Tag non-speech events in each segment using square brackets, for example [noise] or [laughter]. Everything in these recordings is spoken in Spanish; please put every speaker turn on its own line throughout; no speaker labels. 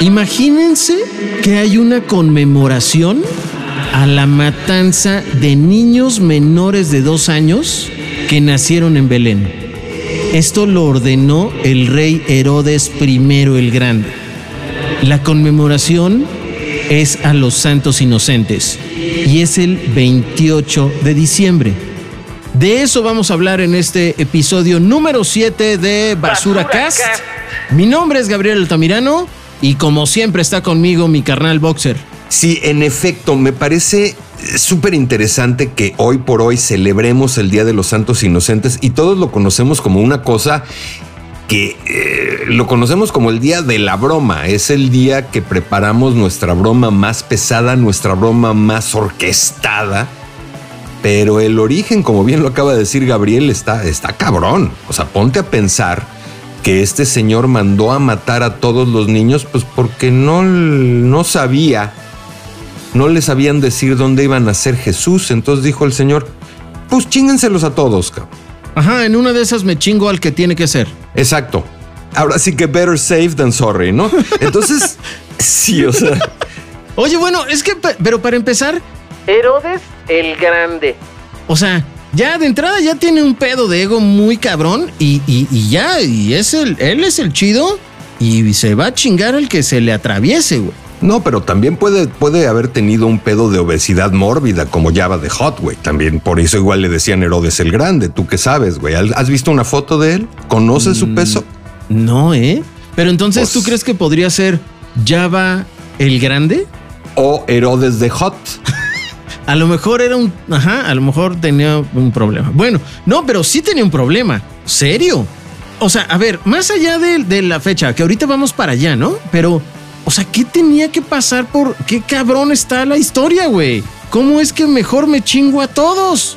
Imagínense que hay una conmemoración a la matanza de niños menores de dos años que nacieron en Belén. Esto lo ordenó el rey Herodes I el Grande. La conmemoración es a los santos inocentes y es el 28 de diciembre. De eso vamos a hablar en este episodio número 7 de Basura, Cast. Mi nombre es Gabriel Altamirano y como siempre está conmigo mi carnal boxer.
Sí, en efecto, me parece súper interesante que hoy por hoy celebremos el Día de los Santos Inocentes y todos lo conocemos como una cosa que eh, lo conocemos como el día de la broma. Es el día que preparamos nuestra broma más pesada, nuestra broma más orquestada. Pero el origen, como bien lo acaba de decir Gabriel, está, está cabrón. O sea, ponte a pensar que este señor mandó a matar a todos los niños, pues porque no, no sabía, no les sabían decir dónde iban a ser Jesús. Entonces dijo el señor, pues chíngenselos a todos, cabrón.
Ajá, en una de esas me chingo al que tiene que ser.
Exacto. Ahora sí que better safe than sorry, ¿no? Entonces, [laughs] sí, o sea.
Oye, bueno, es que, pero para empezar,
Herodes el Grande.
O sea, ya de entrada ya tiene un pedo de ego muy cabrón y, y, ya, y es el, él es el chido y se va a chingar al que se le atraviese, güey.
No, pero también puede, puede haber tenido un pedo de obesidad mórbida como Java de Hot, güey. También por eso igual le decían Herodes el Grande. ¿Tú qué sabes, güey? ¿Has visto una foto de él? ¿Conoces su mm, peso?
No, ¿eh? Pero entonces, ¿tú pues crees que podría ser Java el Grande?
O Herodes de Hot.
A lo mejor era un. Ajá, a lo mejor tenía un problema. Bueno, no, pero sí tenía un problema. ¿Serio? O sea, a ver, más allá de, la fecha, que ahorita vamos para allá, ¿no? Pero, o sea, ¿qué tenía que pasar por. ¿Qué cabrón está la historia, güey? ¿Cómo es que mejor me chingo a todos?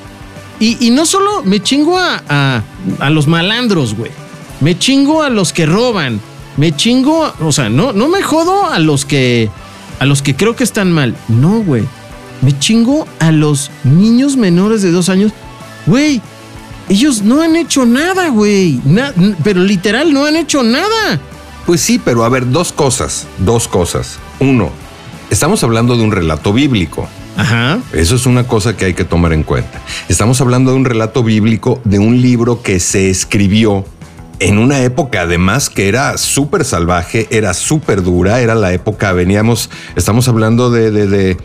Y, no solo me chingo a, a, a los malandros, güey. Me chingo a los que roban. Me chingo, o sea, no, no me jodo a los que. A los que creo que están mal. No, güey me chingo a los niños menores de dos años. Güey, ellos no han hecho nada, güey. pero literal, no han hecho nada.
Pues sí, pero a ver, dos cosas, dos cosas. Uno, estamos hablando de un relato bíblico.
Ajá.
Eso es una cosa que hay que tomar en cuenta. Estamos hablando de un relato bíblico, de un libro que se escribió en una época además que era súper salvaje, era súper dura, era la época, veníamos, estamos hablando de, de, de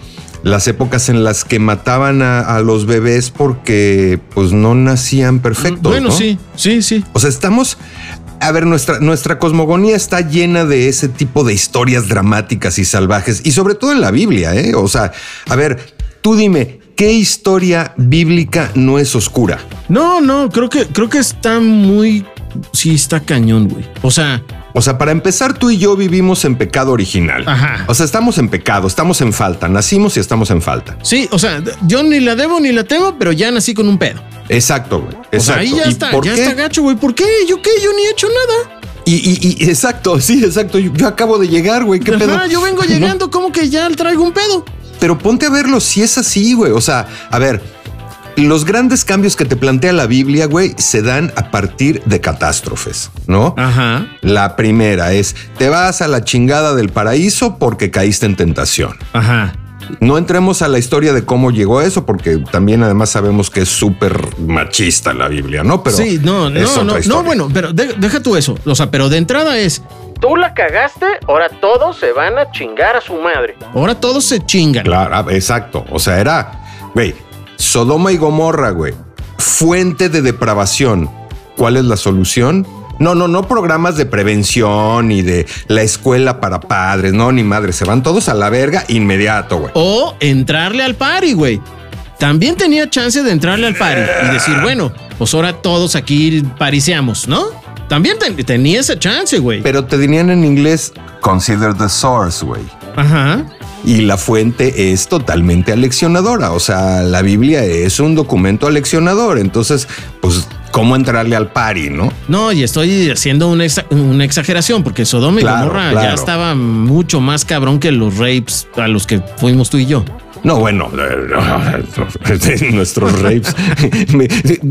las épocas en las que mataban a, los bebés porque pues no nacían perfectos.
Bueno, sí, sí, sí.
O sea, estamos... A ver, nuestra, nuestra cosmogonía está llena de ese tipo de historias dramáticas y salvajes, y sobre todo en la Biblia, ¿eh? O sea, a ver, tú dime, ¿qué historia bíblica no es oscura?
No, no, creo que, creo que está muy... Sí, está cañón, güey. O sea,
o sea, para empezar, tú y yo vivimos en pecado original.
Ajá.
O sea, estamos en pecado, estamos en falta, nacimos y estamos en falta.
Sí, o sea, yo ni la debo ni la tengo, pero ya nací con un pedo.
Exacto, güey. Exacto. O sea,
ahí ya está, ya está gacho, güey. ¿Por qué? ¿Yo qué? Yo ni he hecho nada.
Y, y, exacto, [laughs] sí, exacto. Yo, acabo de llegar, güey. ¿Qué Ajá, pedo?
Yo vengo [laughs] llegando, como que ya traigo un pedo.
Pero ponte a verlo si es así, güey. O sea, a ver, los grandes cambios que te plantea la Biblia, güey, se dan a partir de catástrofes, ¿no?
Ajá.
La primera es, te vas a la chingada del paraíso porque caíste en tentación.
Ajá.
No entremos a la historia de cómo llegó eso, porque también además sabemos que es súper machista la Biblia, ¿no?
Pero sí, no, no, no, no, bueno, pero deja tú eso. O sea, pero de entrada es.
Tú la cagaste, ahora todos se van a chingar a su madre.
Ahora todos se chingan.
Claro, exacto. O sea, era, güey, Sodoma y Gomorra, güey. Fuente de depravación. ¿Cuál es la solución? No, no, no programas de prevención y de la escuela para padres, no, ni madre, se van todos a la verga inmediato, güey.
O entrarle al party, güey. También tenía chance de entrarle al party y decir, bueno, pues ahora todos aquí pariciamos, ¿no? También tenía esa chance, güey.
Pero te dirían en inglés, consider the source, güey.
Ajá
y la fuente es totalmente aleccionadora. O sea, la Biblia es un documento aleccionador. Entonces, pues, ¿cómo entrarle al pari, no?
No, y estoy haciendo una, exageración porque Sodoma y Gomorra ya estaba mucho más cabrón que los rapes a los que fuimos tú y yo.
No, bueno, [laughs] nuestros rapes.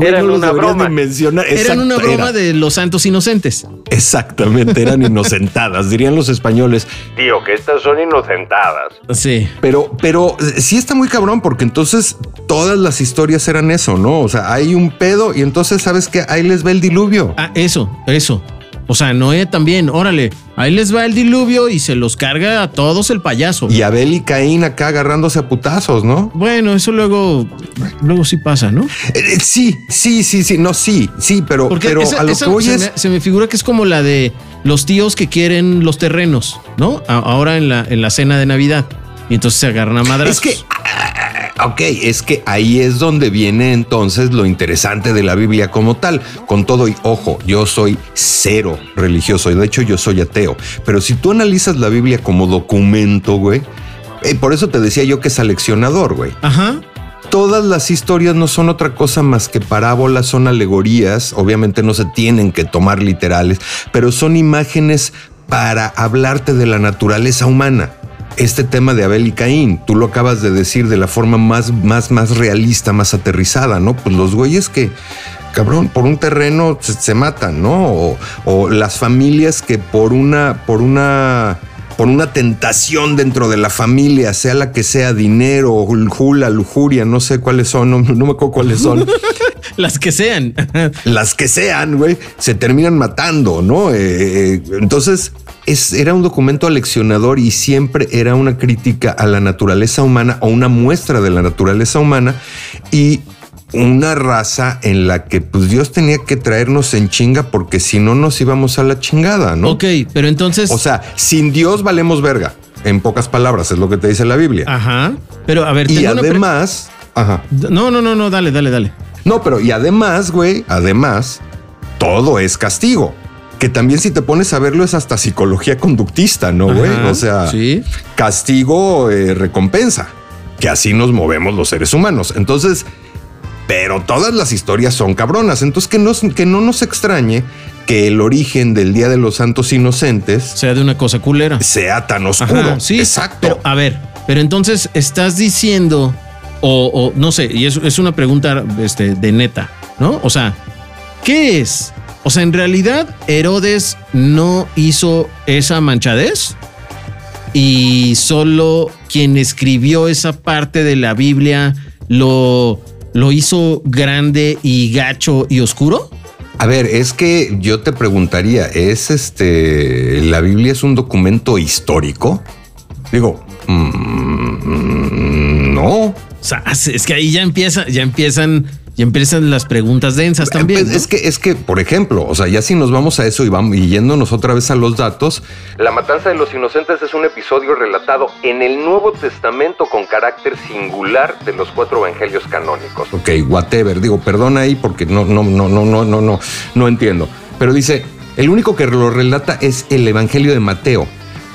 [laughs]
eran una broma.
Mencionar.
Eran una broma de los santos inocentes.
Exactamente, eran [laughs] inocentadas, dirían los españoles.
Tío, que estas son inocentadas.
Sí.
Pero, pero sí está muy cabrón porque entonces todas las historias eran eso, ¿no? O sea, hay un pedo y entonces sabes que ahí les va el diluvio.
Ah, eso, eso. O sea, Noé también, órale, ahí les va el diluvio y se los carga a todos el payaso.
Y Abel y Caín acá agarrándose a putazos, ¿no?
Bueno, eso luego, luego sí pasa, ¿no?
Eh, sí, sí, sí, sí, no, sí, sí, pero,
Porque
pero
esa-
a lo
esa
que voy
se,
es.
me, se me figura que es como la de los tíos que quieren los terrenos, ¿no? A- ahora en la, en la cena de Navidad. Y entonces se agarran a madrazos.
Es que, ok, es que ahí es donde viene entonces lo interesante de la Biblia como tal. Con todo y ojo, yo soy cero religioso y de hecho yo soy ateo. Pero si tú analizas la Biblia como documento, güey, eh, por eso te decía yo que es aleccionador, güey.
Ajá.
Todas las historias no son otra cosa más que parábolas, son alegorías, obviamente no se tienen que tomar literales, pero son imágenes para hablarte de la naturaleza humana. Este tema de Abel y Caín, tú lo acabas de decir de la forma más, más, más realista, más aterrizada, ¿no? Pues los güeyes que, cabrón, por un terreno se, se matan, ¿no? O, o las familias que por una, por una por una tentación dentro de la familia, sea la que sea, dinero, jula, lujuria, no sé cuáles son, no, no me acuerdo cuáles son, [laughs]
Las que sean.
las que sean, güey, se terminan matando, ¿no? Eh, eh, entonces, es, era un documento aleccionador y siempre era una crítica a la naturaleza humana o una muestra de la naturaleza humana y una raza en la que pues Dios tenía que traernos en chinga porque si no nos íbamos a la chingada, ¿no?
Ok, pero entonces.
O sea, sin Dios valemos verga. En pocas palabras, es lo que te dice la Biblia.
Ajá. Pero a ver,
y además, ajá.
No, no, no, no, dale, dale, dale.
No, pero y además, güey, además, todo es castigo. Que también si te pones a verlo es hasta psicología conductista, ¿no, güey? O sea,
sí.
castigo, eh, recompensa. Que así nos movemos los seres humanos. Entonces, pero todas las historias son cabronas. Entonces, que no, que no nos extrañe que el origen del Día de los Santos Inocentes
sea de una cosa culera.
sea tan oscuro.
Ajá, sí,
Exacto.
Pero a ver, pero entonces estás diciendo, o, o no sé, y es, es una pregunta este, de neta, ¿no? O sea, ¿qué es? O sea, en realidad Herodes no hizo esa manchadez y solo quien escribió esa parte de la Biblia lo, lo hizo grande y gacho y oscuro.
A ver, es que yo te preguntaría, ¿es este, la Biblia es un documento histórico? Digo, mm, no.
O sea, es que ahí ya empieza, ya empiezan, ya empiezan las preguntas densas también. ¿no?
Es que, es que, por ejemplo, o sea, ya si nos vamos a eso y vamos y yéndonos otra vez a los datos,
La matanza de los inocentes es un episodio relatado en el Nuevo Testamento con carácter singular de los cuatro evangelios canónicos.
ok, whatever, digo, perdona ahí porque no, no, no, no, no, no, no, no entiendo. Pero dice, el único que lo relata es el Evangelio de Mateo.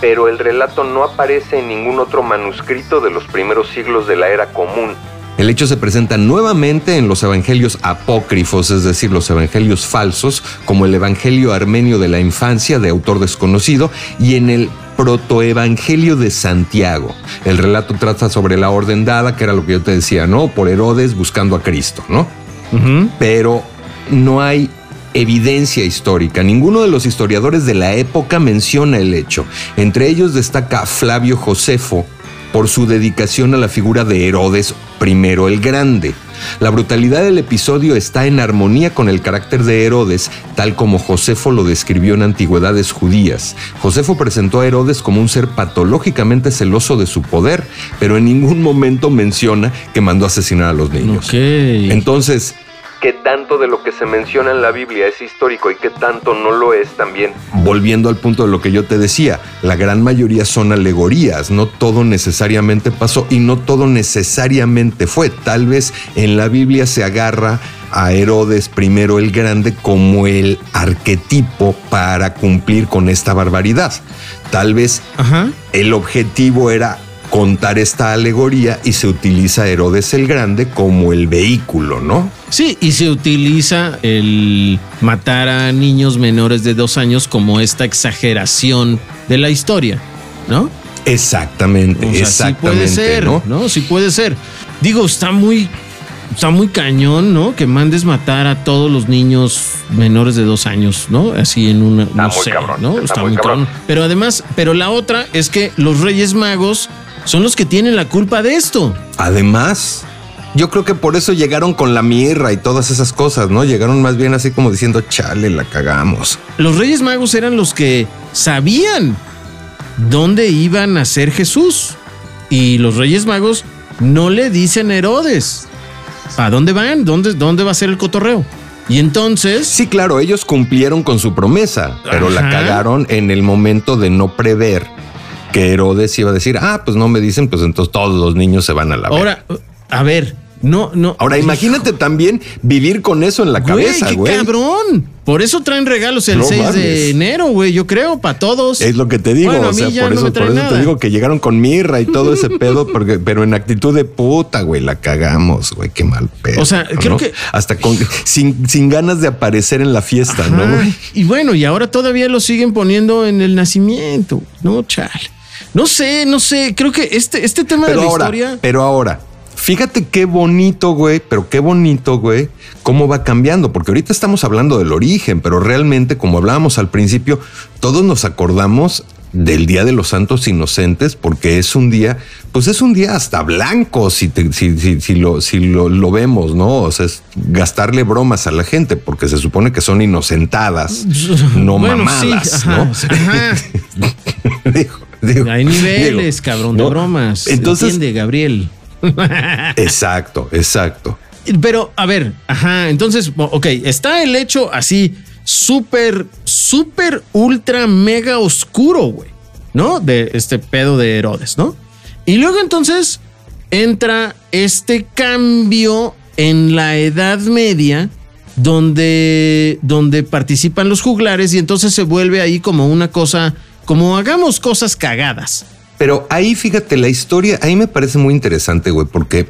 Pero el relato no aparece en ningún otro manuscrito de los primeros siglos de la era común.
El hecho se presenta nuevamente en los evangelios apócrifos, es decir, los evangelios falsos, como el Evangelio armenio de la infancia de autor desconocido y en el protoevangelio de Santiago. El relato trata sobre la orden dada, que era lo que yo te decía, ¿no? Por Herodes buscando a Cristo, ¿no? Pero no hay evidencia histórica. Ninguno de los historiadores de la época menciona el hecho. Entre ellos destaca Flavio Josefo por su dedicación a la figura de Herodes I el Grande. La brutalidad del episodio está en armonía con el carácter de Herodes, tal como Josefo lo describió en antigüedades judías. Josefo presentó a Herodes como un ser patológicamente celoso de su poder, pero en ningún momento menciona que mandó asesinar a los niños. Entonces,
¿Qué tanto de lo que se menciona en la Biblia es histórico y qué tanto no lo es también?
Volviendo al punto de lo que yo te decía, la gran mayoría son alegorías, no todo necesariamente pasó y no todo necesariamente fue. Tal vez en la Biblia se agarra a Herodes I el Grande como el arquetipo para cumplir con esta barbaridad. Tal vez
Ajá.
el objetivo era contar esta alegoría y se utiliza Herodes el Grande como el vehículo, ¿no?
Sí, y se utiliza el matar a niños menores de dos años como esta exageración de la historia, ¿no?
Exactamente,
O sea,
exactamente.
sí puede ser,
¿no?
¿no? Sí puede ser. Digo, está muy, está muy cañón, ¿no? Que mandes matar a todos los niños menores de dos años, ¿no? Así en una, no
muy
sé,
cabrón,
¿no?
está muy cabrón.
Pero además, pero la otra es que los Reyes Magos son los que tienen la culpa de esto.
Además, yo creo que por eso llegaron con la mirra y todas esas cosas, ¿no? Llegaron más bien así como diciendo, chale, la cagamos.
Los Reyes Magos eran los que sabían dónde iban a ser Jesús. Y los Reyes Magos no le dicen a Herodes. ¿A dónde van? ¿Dónde, ¿Dónde va a ser el cotorreo? Y entonces...
Sí, claro, ellos cumplieron con su promesa, pero la cagaron en el momento de no prever que Herodes iba a decir, ah, pues no me dicen, pues entonces todos los niños se van a la verga".
Ahora, a ver, no, no.
Ahora imagínate también vivir con eso en la
Güey,
cabeza,
qué
güey.
cabrón. Por eso traen regalos el
No
6
mames.
de enero, güey. Yo creo, para todos.
Es lo que te digo,
Bueno,
o sea, por eso,
me
por eso
nada.
te digo que llegaron con mirra y todo ese pedo, porque, pero en actitud de puta, güey, la cagamos, güey, qué mal pedo.
O sea, creo que-
hasta con sin, sin ganas de aparecer en la fiesta, ¿no? Güey?
Y bueno, y ahora todavía lo siguen poniendo en el nacimiento. No, chale. No sé, no sé. Creo que este, este tema
Pero
de la
ahora,
historia.
pero ahora, fíjate qué bonito, güey, pero qué bonito, güey, cómo va cambiando, porque ahorita estamos hablando del origen, pero realmente, como hablábamos al principio, todos nos acordamos del Día de los Santos Inocentes, porque es un día, pues es un día hasta blanco, si, te- si, si, si lo, si lo, lo vemos, ¿no? O sea, es gastarle bromas a la gente, porque se supone que son inocentadas, [laughs] no
Bueno,
mamadas,
sí, ajá, [laughs]
¿no?
ajá.
Digo,
Hay niveles,
digo,
cabrón,
¿no?
de bromas.
Entonces,
Entiende, Gabriel. [laughs]
exacto, exacto.
Pero, a ver, ajá, entonces, ok, está el hecho así súper, súper, ultra, mega oscuro, güey, ¿no? De este pedo de Herodes, ¿no? Y luego entonces entra este cambio en la Edad Media donde, donde participan los juglares y entonces se vuelve ahí como una cosa, como hagamos cosas cagadas.
Pero ahí fíjate, la historia, ahí me parece muy interesante, güey, porque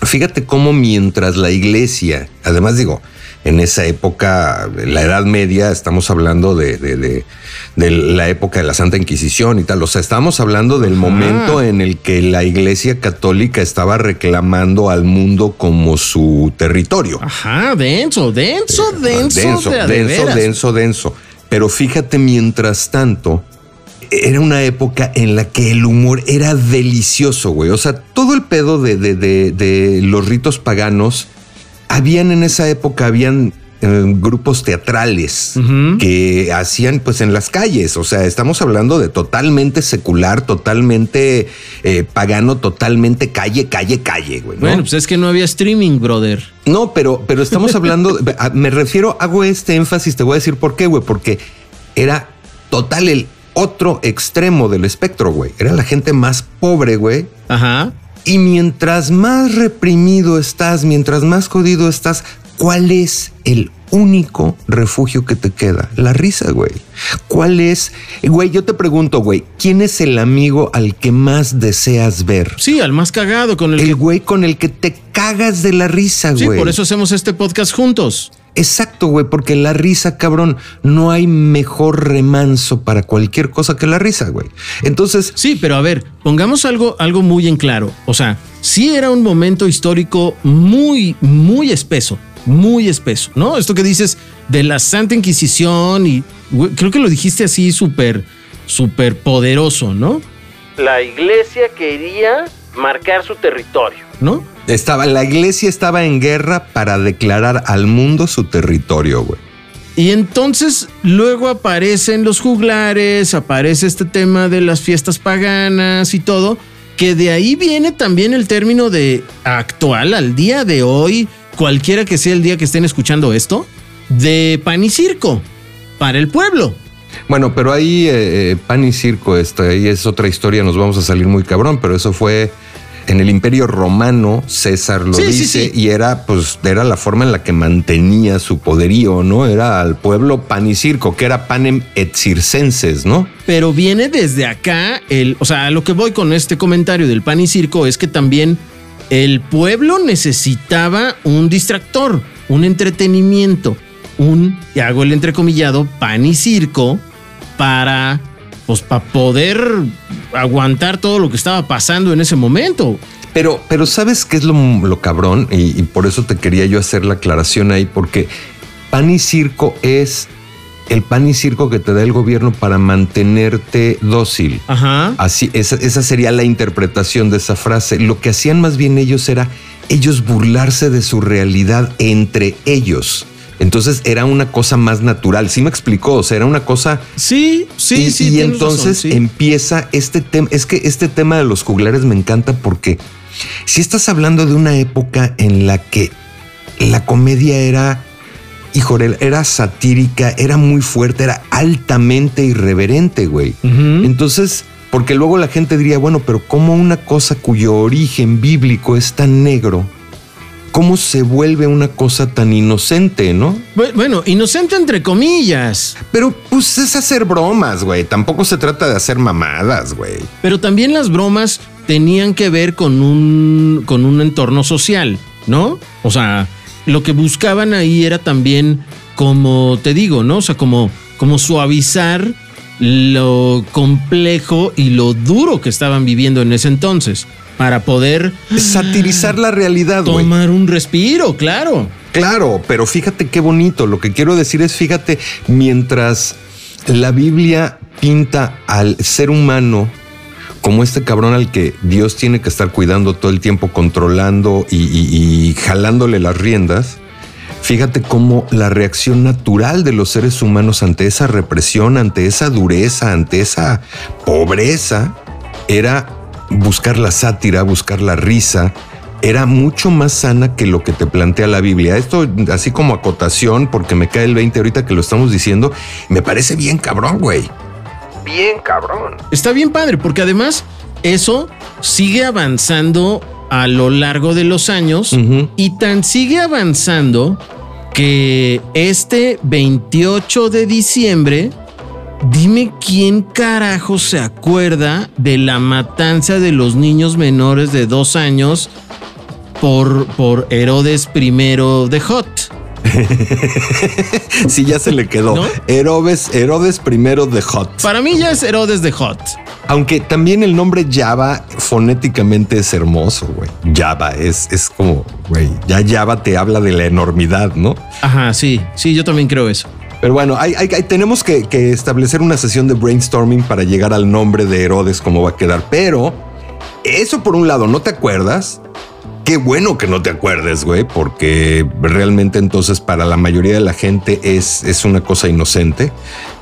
fíjate cómo mientras la iglesia, además digo, en esa época, la Edad Media, estamos hablando de, de- de- de la época de la Santa Inquisición y tal, o sea, estamos hablando del momento en el que la iglesia católica estaba reclamando al mundo como su territorio.
Ajá, denso, denso, denso,
Eh, denso, denso,
veras.
denso, denso. Pero fíjate, mientras tanto, era una época en la que el humor era delicioso, güey. O sea, todo el pedo de, de- de- de los ritos paganos, habían en esa época, habían eh, grupos teatrales que hacían pues en las calles. O sea, estamos hablando de totalmente secular, totalmente eh, pagano, totalmente calle, calle, calle, güey. ¿no?
Bueno, pues es que no había streaming, brother.
No, pero, pero estamos hablando, [laughs] me refiero, hago este énfasis, te voy a decir por qué, güey, porque era total el otro extremo del espectro, güey. Era la gente más pobre, güey.
Ajá.
Y mientras más reprimido estás, mientras más jodido estás, ¿cuál es el único refugio que te queda? La risa, güey. ¿Cuál es? Güey, yo te pregunto, güey, ¿quién es el amigo al que más deseas ver?
Sí, al más cagado con el,
El
que.
güey con el que te cagas de la risa,
Sí,
güey.
por eso hacemos este podcast juntos.
Exacto, güey, porque la risa, cabrón, no hay mejor remanso para cualquier cosa que la risa, güey. Entonces,
Sí, pero a ver, pongamos algo, algo muy en claro. O sea, sí era un momento histórico muy, muy espeso, muy espeso, ¿no? Esto que dices de la Santa Inquisición y güey, creo que lo dijiste así súper, súper poderoso, ¿no? La iglesia quería marcar su territorio, ¿no?
Estaba, la iglesia estaba en guerra para declarar al mundo su territorio, güey.
Y entonces luego aparecen los juglares, aparece este tema de las fiestas paganas y todo, que de ahí viene también el término de actual al día de hoy, cualquiera que sea el día que estén escuchando esto, de pan y circo para el pueblo.
Bueno, pero ahí eh, eh, pan y circo, esto, ahí es otra historia, nos vamos a salir muy cabrón, pero eso fue en el Imperio Romano, César lo
Sí,
dice,
sí.
y era pues era la forma en la que mantenía su poderío, ¿no? Era al pueblo pan y circo, que era panem et circenses, ¿no?
Pero viene desde acá, el, o sea, a lo que voy con este comentario del pan y circo es que también el pueblo necesitaba un distractor, un entretenimiento, un, y hago el entrecomillado, pan y circo para pues para poder aguantar todo lo que estaba pasando en ese momento.
Pero, pero ¿sabes qué es lo, lo cabrón? Y, y por eso te quería yo hacer la aclaración ahí, porque pan y circo es el pan y circo que te da el gobierno para mantenerte dócil.
Ajá.
Así, esa, esa sería la interpretación de esa frase. Lo que hacían más bien ellos era ellos burlarse de su realidad entre ellos. Entonces era una cosa más natural. Sí me explicó, o sea, era una cosa.
Sí, sí,
y,
sí.
Y entonces
razón, sí.
empieza este tema. Es que este tema de los juglares me encanta porque si estás hablando de una época en la que la comedia era, híjole, era satírica, era muy fuerte, era altamente irreverente, güey. Entonces, porque luego la gente diría, bueno, pero ¿cómo una cosa cuyo origen bíblico es tan negro? ¿Cómo se vuelve una cosa tan inocente, no?
Bu- Bueno, inocente entre comillas,
Pero pues es hacer bromas, güey. Tampoco se trata de hacer mamadas, güey.
pero también las bromas tenían que ver con un, con un entorno social, ¿no? O sea, lo que buscaban ahí era también, como te digo, ¿no? O sea, como, como suavizar lo complejo y lo duro que estaban viviendo en ese entonces, para poder
Satirizar la realidad, güey.
tomar un respiro, claro.
Claro, pero fíjate qué bonito. Lo que quiero decir es, fíjate, mientras la Biblia pinta al ser humano como este cabrón al que Dios tiene que estar cuidando todo el tiempo, controlando y, y- y jalándole las riendas, fíjate cómo la reacción natural de los seres humanos ante esa represión, ante esa dureza, ante esa pobreza, era buscar la sátira, buscar la risa, era mucho más sana que lo que te plantea la Biblia. Esto así como acotación, porque me cae el 20 ahorita que lo estamos diciendo, me parece bien cabrón, güey.
Bien cabrón.
Está bien padre, porque además eso sigue avanzando a lo largo de los años y tan sigue avanzando que este 28 de diciembre, dime quién carajo se acuerda de la matanza de los niños menores de dos años por, por Herodes I de Hot. [laughs]
Sí, ya se le quedó.
¿No?
Herodes, Herodes primero de Hot.
Para mí ya es Herodes de Hot.
Aunque también el nombre Java fonéticamente es hermoso, güey. Java es, es como, güey, ya Java te habla de la enormidad, ¿no?
Ajá, sí, sí, yo también creo eso.
Pero bueno, hay, hay- hay- tenemos que, que establecer una sesión de brainstorming para llegar al nombre de Herodes, cómo va a quedar. Pero eso por un lado, ¿no te acuerdas? Qué bueno que no te acuerdes, güey, porque realmente entonces para la mayoría de la gente es, es una cosa inocente.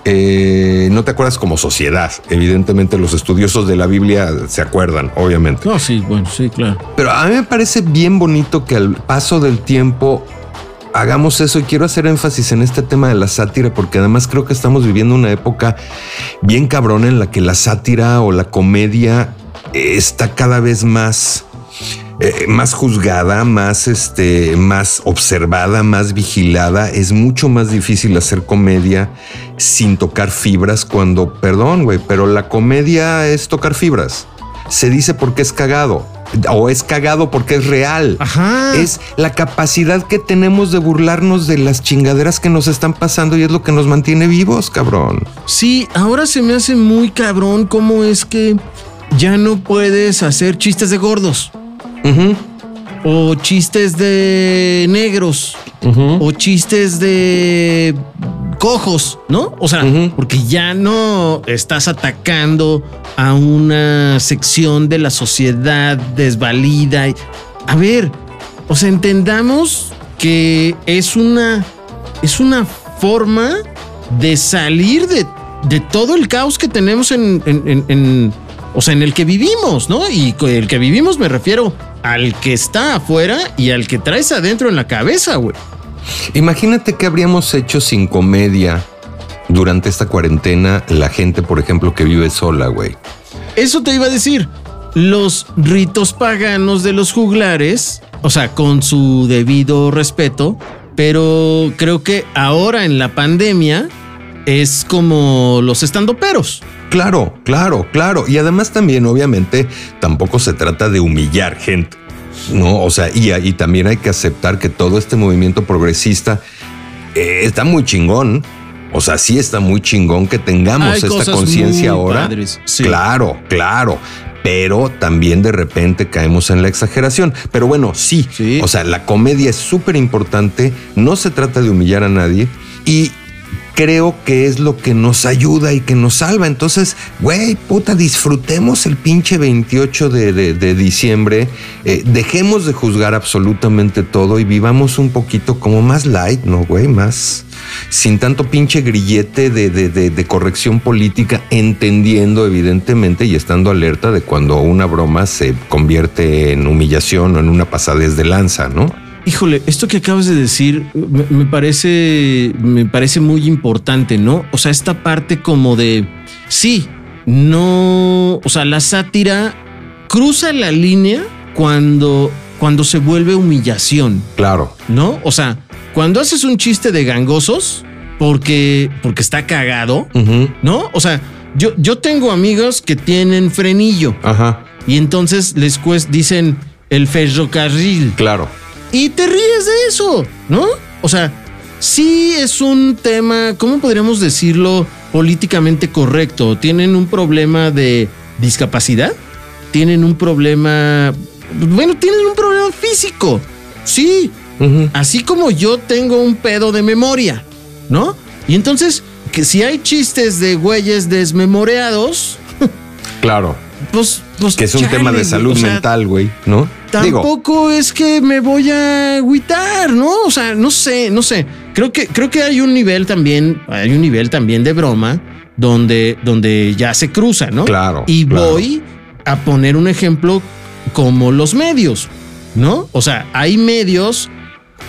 Eh, no te acuerdas como sociedad. Evidentemente los estudiosos de la Biblia se acuerdan, obviamente.
No, sí, bueno, sí, claro.
Pero a mí me parece bien bonito que al paso del tiempo hagamos eso y quiero hacer énfasis en este tema de la sátira porque además creo que estamos viviendo una época bien cabrona en la que la sátira o la comedia eh, está cada vez más eh, más juzgada, más este, más observada, más vigilada. Es mucho más difícil hacer comedia sin tocar fibras cuando, perdón, güey, pero la comedia es tocar fibras. Se dice porque es cagado o es cagado porque es real.
Ajá.
Es la capacidad que tenemos de burlarnos de las chingaderas que nos están pasando y es lo que nos mantiene vivos, cabrón.
Sí, ahora se me hace muy cabrón cómo es que ya no puedes hacer chistes de gordos
Ujú,
o chistes de negros
ujú.
o chistes de cojos, ¿no? O sea, porque ya no estás atacando a una sección de la sociedad desvalida. A ver, o sea, entendamos que es una es una forma de salir de, de todo el caos que tenemos en, en- en- en- o sea, en el que vivimos, ¿no? Y el que vivimos me refiero al que está afuera y al que traes adentro en la cabeza, güey.
Imagínate qué habríamos hecho sin comedia durante esta cuarentena la gente, por ejemplo, que vive sola, güey.
Eso te iba a decir. Los ritos paganos de los juglares, o sea, con su debido respeto, pero creo que ahora en la pandemia es como los estandoperos.
Claro, claro, claro. Y además también, obviamente, tampoco se trata de humillar gente. No, o sea, y, y también hay que aceptar que todo este movimiento progresista eh, está muy chingón. O sea, sí está muy chingón que tengamos
Hay
esta conciencia ahora.
sí.
Claro, claro. Pero también de repente caemos en la exageración. Pero bueno, sí.
Sí.
O sea, la comedia es súper importante. No se trata de humillar a nadie. Y creo que es lo que nos ayuda y que nos salva. Entonces, güey, puta, disfrutemos el pinche 28 de, de- diciembre. Eh, dejemos de juzgar absolutamente todo y vivamos un poquito como más light, ¿no, güey? Más sin tanto pinche grillete de- de corrección política, entendiendo evidentemente y estando alerta de cuando una broma se convierte en humillación o en una pasadez de lanza, ¿no?
Híjole, esto que acabas de decir me, me parece, me parece muy importante, ¿no? O sea, esta parte como de, sí, no, o sea, la sátira cruza la línea cuando, cuando se vuelve humillación,
Claro.
¿no? O sea, cuando haces un chiste de gangosos porque, porque está cagado. ¿no? O sea, yo, yo tengo amigos que tienen frenillo
Ajá.
y entonces les dicen el ferrocarril.
Claro.
Y te ríes de eso, ¿no? O sea, sí es un tema, ¿cómo podríamos decirlo? Políticamente correcto. Tienen un problema de discapacidad. Tienen un problema... Bueno, tienen un problema físico. Sí. Así como yo tengo un pedo de memoria, ¿no? Y entonces, que si hay chistes de güeyes desmemoreados, [laughs]
Claro.
pues... pues
Que es un
chale,
tema de salud
O sea,
mental, güey, ¿no? Digo,
Tampoco es que me voy a agüitar, ¿no? O sea, no sé, no sé. Creo que, creo que hay un nivel también, hay un nivel también de broma donde, donde ya se cruza, ¿no?
Claro,
Y
claro.
voy a poner un ejemplo como los medios, ¿no? O sea, hay medios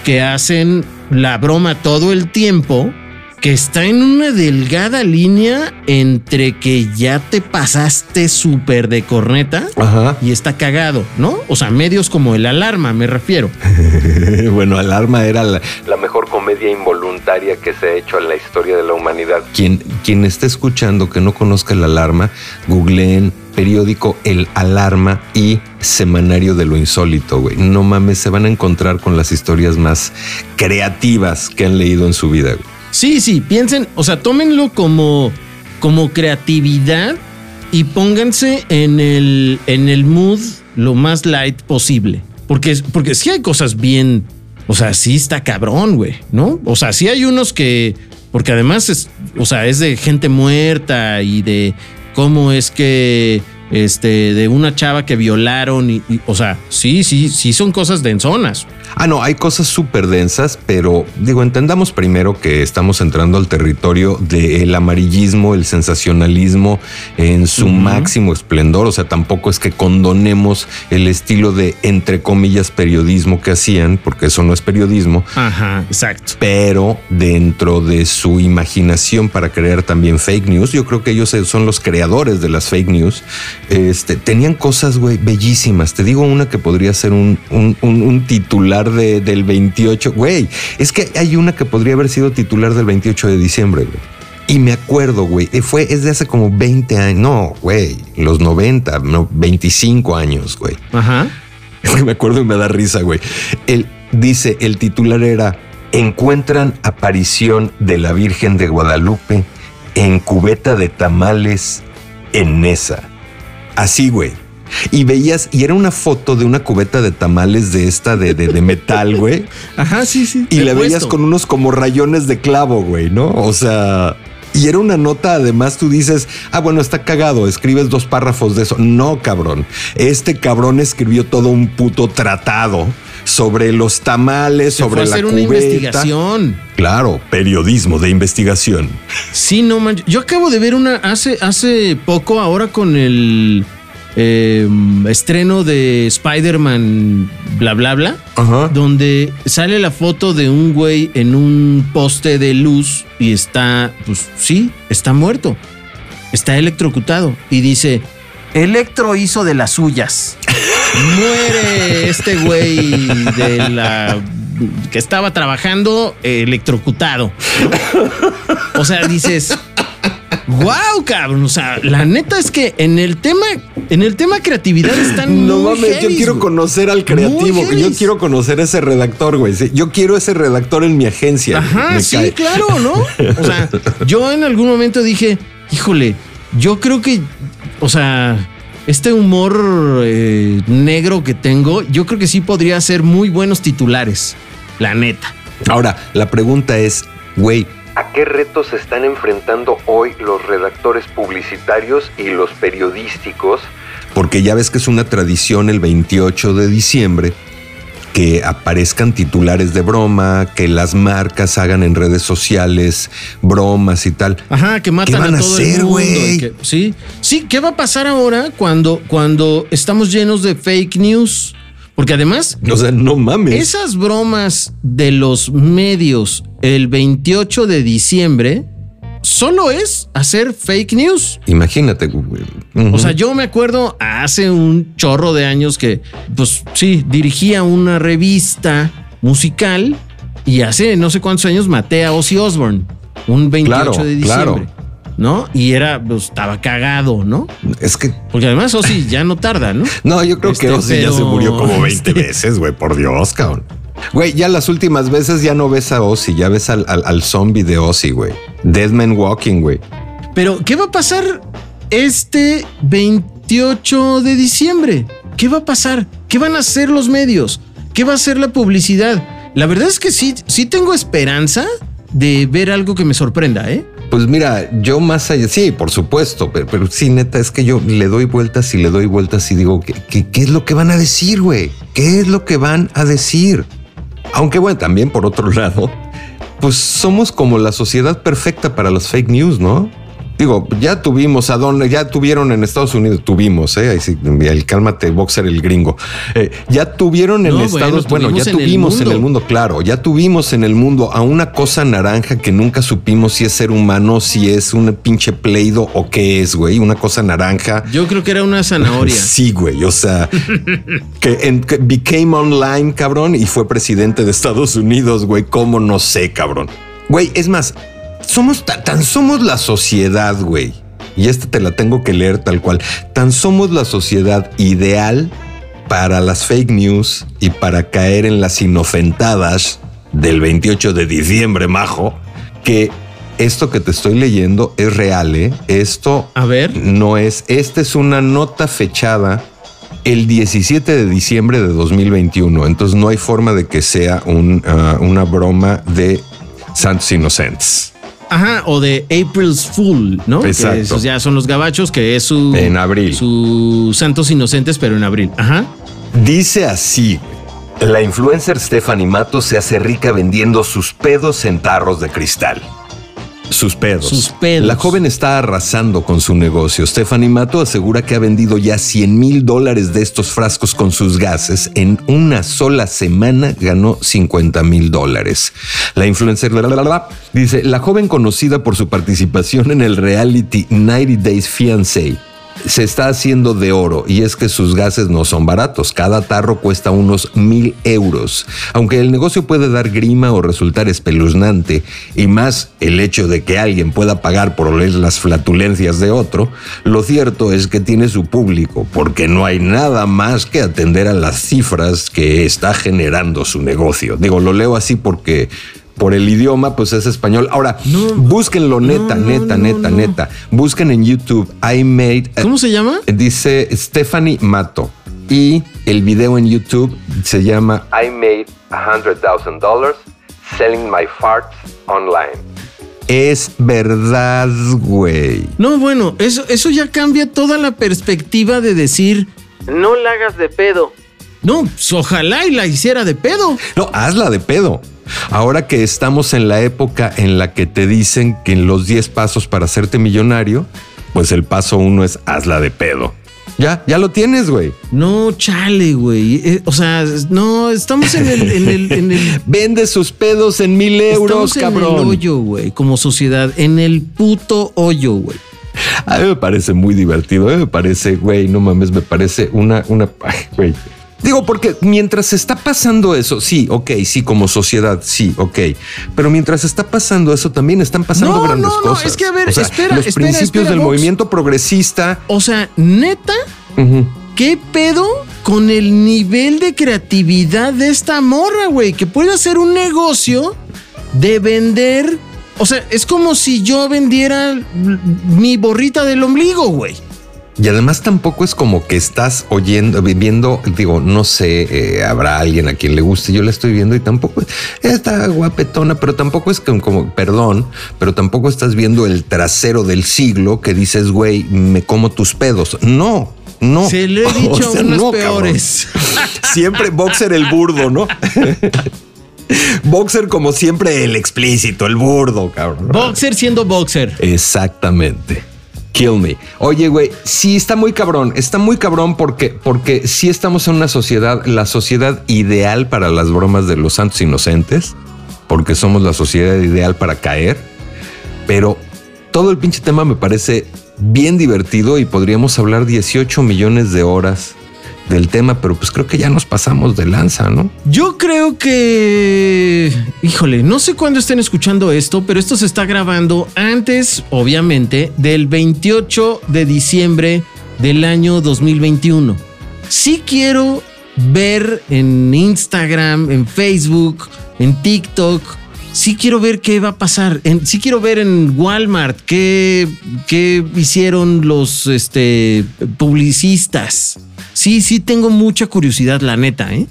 que hacen la broma todo el tiempo, que está en una delgada línea entre que ya te pasaste súper de corneta
Ajá.
y está cagado, ¿no? O sea, medios como el alarma, me refiero. [laughs]
bueno, Alarma era la,
La mejor comedia involuntaria que se ha hecho en la historia de la humanidad.
quien, quien esté escuchando que no conozca el alarma, googleen periódico El Alarma y Semanario de lo Insólito, güey. No mames, se van a encontrar con las historias más creativas que han leído en su vida, güey.
Sí, sí, piensen, o sea, tómenlo como, como creatividad y pónganse en el, en el mood lo más light posible. Porque, porque sí hay cosas bien, o sea, sí está cabrón, güey, ¿no? O sea, sí hay unos que, porque además es, o sea, es de gente muerta y de cómo es que, este, de una chava que violaron o sea, sí, sí, sí son cosas densonas.
Ah, no, hay cosas súper densas, pero digo, entendamos primero que estamos entrando al territorio del amarillismo, el sensacionalismo en su máximo esplendor. O sea, tampoco es que condonemos el estilo de, entre comillas, periodismo que hacían, porque eso no es periodismo,
Ajá, exacto.
pero dentro de su imaginación para crear también fake news, yo creo que ellos son los creadores de las fake news, este, tenían cosas, güey, bellísimas. Te digo una que podría ser un, un- un- un titular de- del 28, güey, es que hay una que podría haber sido titular del 28 de diciembre, güey. Y me acuerdo, güey, eh, fue, es de hace como 20 años, no, güey, los 90, no, 25 años, güey.
Ajá.
Es que me acuerdo y me da risa, güey. Él dice, el titular era, encuentran aparición de la Virgen de Guadalupe en cubeta de tamales en Nesa. Así, güey. Y veías, y era una foto de una cubeta de tamales de esta de, de, de metal, güey. [laughs]
Ajá, sí, sí.
Y la veías con unos como rayones de clavo, güey, ¿no? O sea, y era una nota, además tú dices, ah, bueno, está cagado, escribes dos párrafos de eso. No, cabrón. Este cabrón escribió todo un puto tratado sobre los tamales,
Se
sobre
fue a
la
hacer una
cubeta.
investigación.
Claro, periodismo de investigación.
Sí, no manches. Yo acabo de ver una hace, hace poco, ahora con el eh, estreno de Spider-Man, bla, bla, bla,
Ajá.
donde sale la foto de un güey en un poste de luz y está, pues sí, está muerto. Está electrocutado. Y dice, Electro hizo de las suyas. Muere este güey de la que estaba trabajando electrocutado. O sea, dices, wow, cabrón. O sea, la neta es que en el tema, en el tema creatividad están
No
muy
mames, yo quiero
güey.
conocer al creativo. Yo quiero conocer ese redactor, güey. Yo quiero ese redactor en mi agencia.
Ajá,
Me
sí,
cae.
claro, ¿no? O sea, [laughs] yo en algún momento dije, híjole, yo creo que, o sea, este humor eh, negro que tengo, yo creo que sí podría ser muy buenos titulares, la neta.
Ahora, la pregunta es, güey,
¿A qué retos se están enfrentando hoy los redactores publicitarios y los periodísticos?
porque ya ves que es una tradición el 28 de diciembre que aparezcan titulares de broma, que las marcas hagan en redes sociales bromas y tal.
Ajá, que matan
¿Qué van
a
a
todo
hacer,
el mundo.
güey?
y que- Sí, sí, ¿qué va a pasar ahora cuando, cuando estamos llenos de fake news? Porque además,
O sea, no mames.
esas bromas de los medios el 28 de diciembre solo es hacer fake news.
Imagínate, güey.
O sea, yo me acuerdo hace un chorro de años que, pues sí, dirigía una revista musical y hace no sé cuántos años maté a Ozzy Osbourne, un 28
Claro,
de
claro.
¿No? Y era, pues estaba cagado, ¿no?
es que
Porque además Ozzy ya no tarda, ¿no? [laughs]
No, yo creo que
Este,
Ozzy ya se murió como [laughs] 20
este-
veces, güey, por Dios, cabrón. Güey, ya las últimas veces ya no ves a Ozzy, ya ves al, al, al zombie de Ozzy, güey. Dead Man Walking, güey.
Pero, ¿qué va a pasar este 28 de diciembre? ¿Qué va a pasar? ¿Qué van a hacer los medios? ¿Qué va a hacer la publicidad? La verdad es que sí, sí tengo esperanza de ver algo que me sorprenda, ¿eh?
Pues mira, yo más allá, sí, por supuesto, pero, sí, neta, es que yo le doy vueltas y le doy vueltas y digo, ¿qué, qué, qué es lo que van a decir, güey? ¿Qué es lo que van a decir? Aunque bueno, también por otro [laughs] lado, pues somos como la sociedad perfecta para las fake news, ¿no? Digo, ya tuvimos a Don, ya tuvieron en Estados Unidos, tuvimos, eh, ahí sí, el cálmate, boxer, el gringo. Eh, ya tuvieron en
No,
Estados,
bueno,
bueno, ya
tuvimos en el
tuvimos en el
mundo.
mundo, claro, ya tuvimos en el mundo a una cosa naranja que nunca supimos si es ser humano, si es un pinche pleido o qué es, güey, una cosa naranja.
Yo creo que era una zanahoria. [laughs]
Sí, güey. O sea, que, en, que became online, cabrón, y fue presidente de Estados Unidos, güey. ¿Cómo no sé, cabrón? Güey, es más, somos tan, tan somos la sociedad, güey. Y esta te la tengo que leer tal cual. Tan somos la sociedad ideal para las fake news y para caer en las inofentadas del 28 de diciembre, majo, que esto que te estoy leyendo es real, ¿eh? Esto
A ver.
no es. Esta es una nota fechada el 17 de diciembre de 2021. Entonces no hay forma de que sea un, ah, una broma de Santos Inocentes.
Ajá, o de April's Fool, ¿no? Que
Exacto.
esos ya son los gabachos, que es su.
En abril.
Su Santos Inocentes, pero en abril. Ajá.
Dice así.
La influencer Stephanie Matos se hace rica vendiendo sus pedos en tarros de cristal.
Sus pedos.
Sus pedos.
La joven está arrasando con su negocio. Stephanie Mato asegura que ha vendido ya 100 mil dólares de estos frascos con sus gases. En una sola semana ganó 50 mil dólares. La influencer la, la, la, la, dice, la joven conocida por su participación en el reality 90 Days Fiancé se está haciendo de oro y es que sus gases no son baratos. Cada tarro cuesta unos mil euros. Aunque el negocio puede dar grima o resultar espeluznante y más el hecho de que alguien pueda pagar por oler las flatulencias de otro, lo cierto es que tiene su público porque no hay nada más que atender a las cifras que está generando su negocio. Digo, lo leo así porque por el idioma, pues es español. Ahora,
No.
búsquenlo neta,
No,
neta,
no,
neta,
no.
neta. Busquen en YouTube, I made.
¿Cómo se llama?
Dice Stephanie Mato. Y el video en YouTube se llama
I made $100,000 selling my farts online.
Es verdad, güey.
No, bueno, eso, eso ya cambia toda la perspectiva de decir. No la hagas de pedo. No, pues, ojalá y la hiciera de pedo.
No, hazla de pedo. Ahora que estamos en la época en la que te dicen que en los 10 pasos para hacerte millonario, pues el paso uno es hazla de pedo. Ya, ya lo tienes, güey.
No, chale, güey. Eh, o sea, no, estamos en el, en el, en el [laughs]
Vende sus pedos en mil euros,
estamos en el
cabrón.
hoyo, güey, como sociedad, en el puto hoyo, güey.
A mí me parece muy divertido. A mí me parece, güey, no mames, me parece una, una, güey. Digo, porque mientras está pasando eso, sí, ok, sí, como sociedad, sí, ok. Pero mientras está pasando eso, también están pasando
No,
grandes
no, no,
cosas.
es que, a ver,
O sea,
espera,
los
espera,
principios
espera,
del
Vox.
movimiento progresista.
O sea, neta. ¿qué pedo con el nivel de creatividad de esta morra, güey? Que puede hacer un negocio de vender. O sea, es como si yo vendiera mi borrita del ombligo, güey.
Y además tampoco es como que estás oyendo, viendo, digo, no sé, eh, habrá alguien a quien le guste, yo la estoy viendo y tampoco está guapetona, pero tampoco es como, perdón, pero tampoco estás viendo el trasero del siglo que dices, güey, me como tus pedos. No, no.
Se le he [laughs]
O
dicho unas
no,
peores.
cabrón. [laughs] Siempre boxer el burdo, ¿no? [laughs] boxer como siempre el explícito, el burdo, cabrón.
Boxer siendo boxer.
Exactamente. Kill me. Oye, güey, sí está muy cabrón. Está muy cabrón porque, porque sí estamos en una sociedad, la sociedad ideal para las bromas de los santos inocentes, porque somos la sociedad ideal para caer. Pero todo el pinche tema me parece bien divertido y podríamos hablar 18 millones de horas del tema, pero pues creo que ya nos pasamos de lanza, ¿no?
Yo creo que, híjole, no sé cuándo estén escuchando esto, pero esto se está grabando antes, obviamente, del 28 de diciembre del año 2021. Sí quiero ver en Instagram, en Facebook, en TikTok, sí quiero ver qué va a pasar. Sí quiero ver en Walmart qué, qué hicieron los este, publicistas. Sí, sí tengo mucha curiosidad, la neta, ¿eh?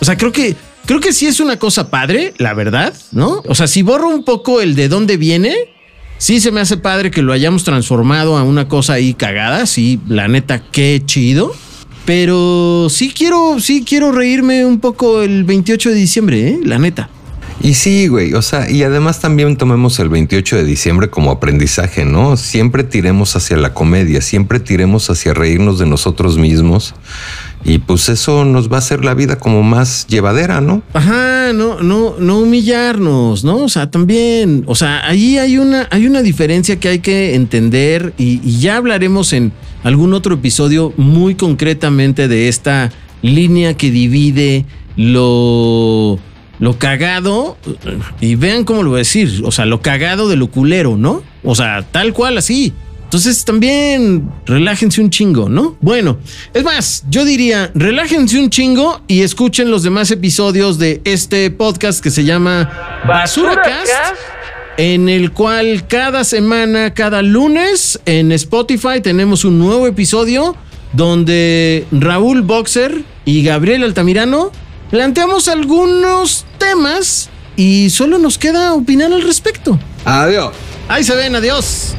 O sea, creo que creo que sí es una cosa padre, la verdad, ¿no? O sea, si borro un poco el de dónde viene, sí se me hace padre que lo hayamos transformado a una cosa ahí cagada, sí, la neta qué chido. Pero sí quiero, sí quiero reírme un poco el 28 de diciembre, ¿eh? La neta.
Y sí, güey, o sea, y además también tomemos el 28 de diciembre como aprendizaje, ¿no? Siempre tiremos hacia la comedia, siempre tiremos hacia reírnos de nosotros mismos. Y pues eso nos va a hacer la vida como más llevadera, ¿no?
Ajá, no, no, no humillarnos, ¿no? O sea, también, o sea, ahí hay una, hay una diferencia que hay que entender y, y ya hablaremos en algún otro episodio muy concretamente de esta línea que divide lo, lo cagado y vean cómo lo voy a decir, o sea, lo cagado de lo culero, ¿no? O sea, tal cual así. Entonces también relájense un chingo, ¿no? Bueno, es más, yo diría, relájense un chingo y escuchen los demás episodios de este podcast que se llama Basuracast, en el cual cada semana, cada lunes en Spotify tenemos un nuevo episodio donde Raúl Boxer y Gabriel Altamirano planteamos algunos temas y solo nos queda opinar al respecto.
Adiós.
Ahí se ven, adiós.